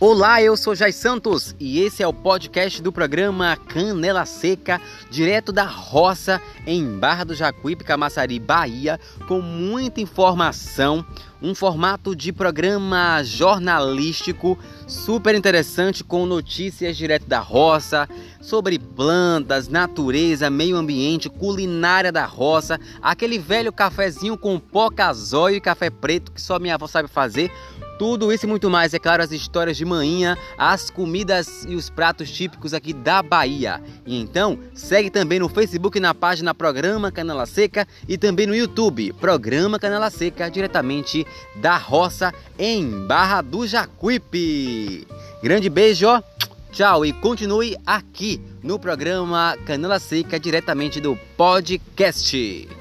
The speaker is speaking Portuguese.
Olá, eu sou Jai Santos e esse é o podcast do programa Canela Seca, direto da roça em Barra do Jacuípe, Camaçari, Bahia, com muita informação, um formato de programa jornalístico super interessante com notícias direto da roça, sobre plantas, natureza, meio ambiente, culinária da roça, aquele velho cafezinho com pó casóio e café preto que só minha avó sabe fazer tudo isso e muito mais, é claro, as histórias de manhã, as comidas e os pratos típicos aqui da Bahia. E então, segue também no Facebook na página Programa Canela Seca e também no YouTube, Programa Canela Seca, diretamente da roça em Barra do Jacuípe. Grande beijo, tchau e continue aqui no programa Canela Seca, diretamente do podcast.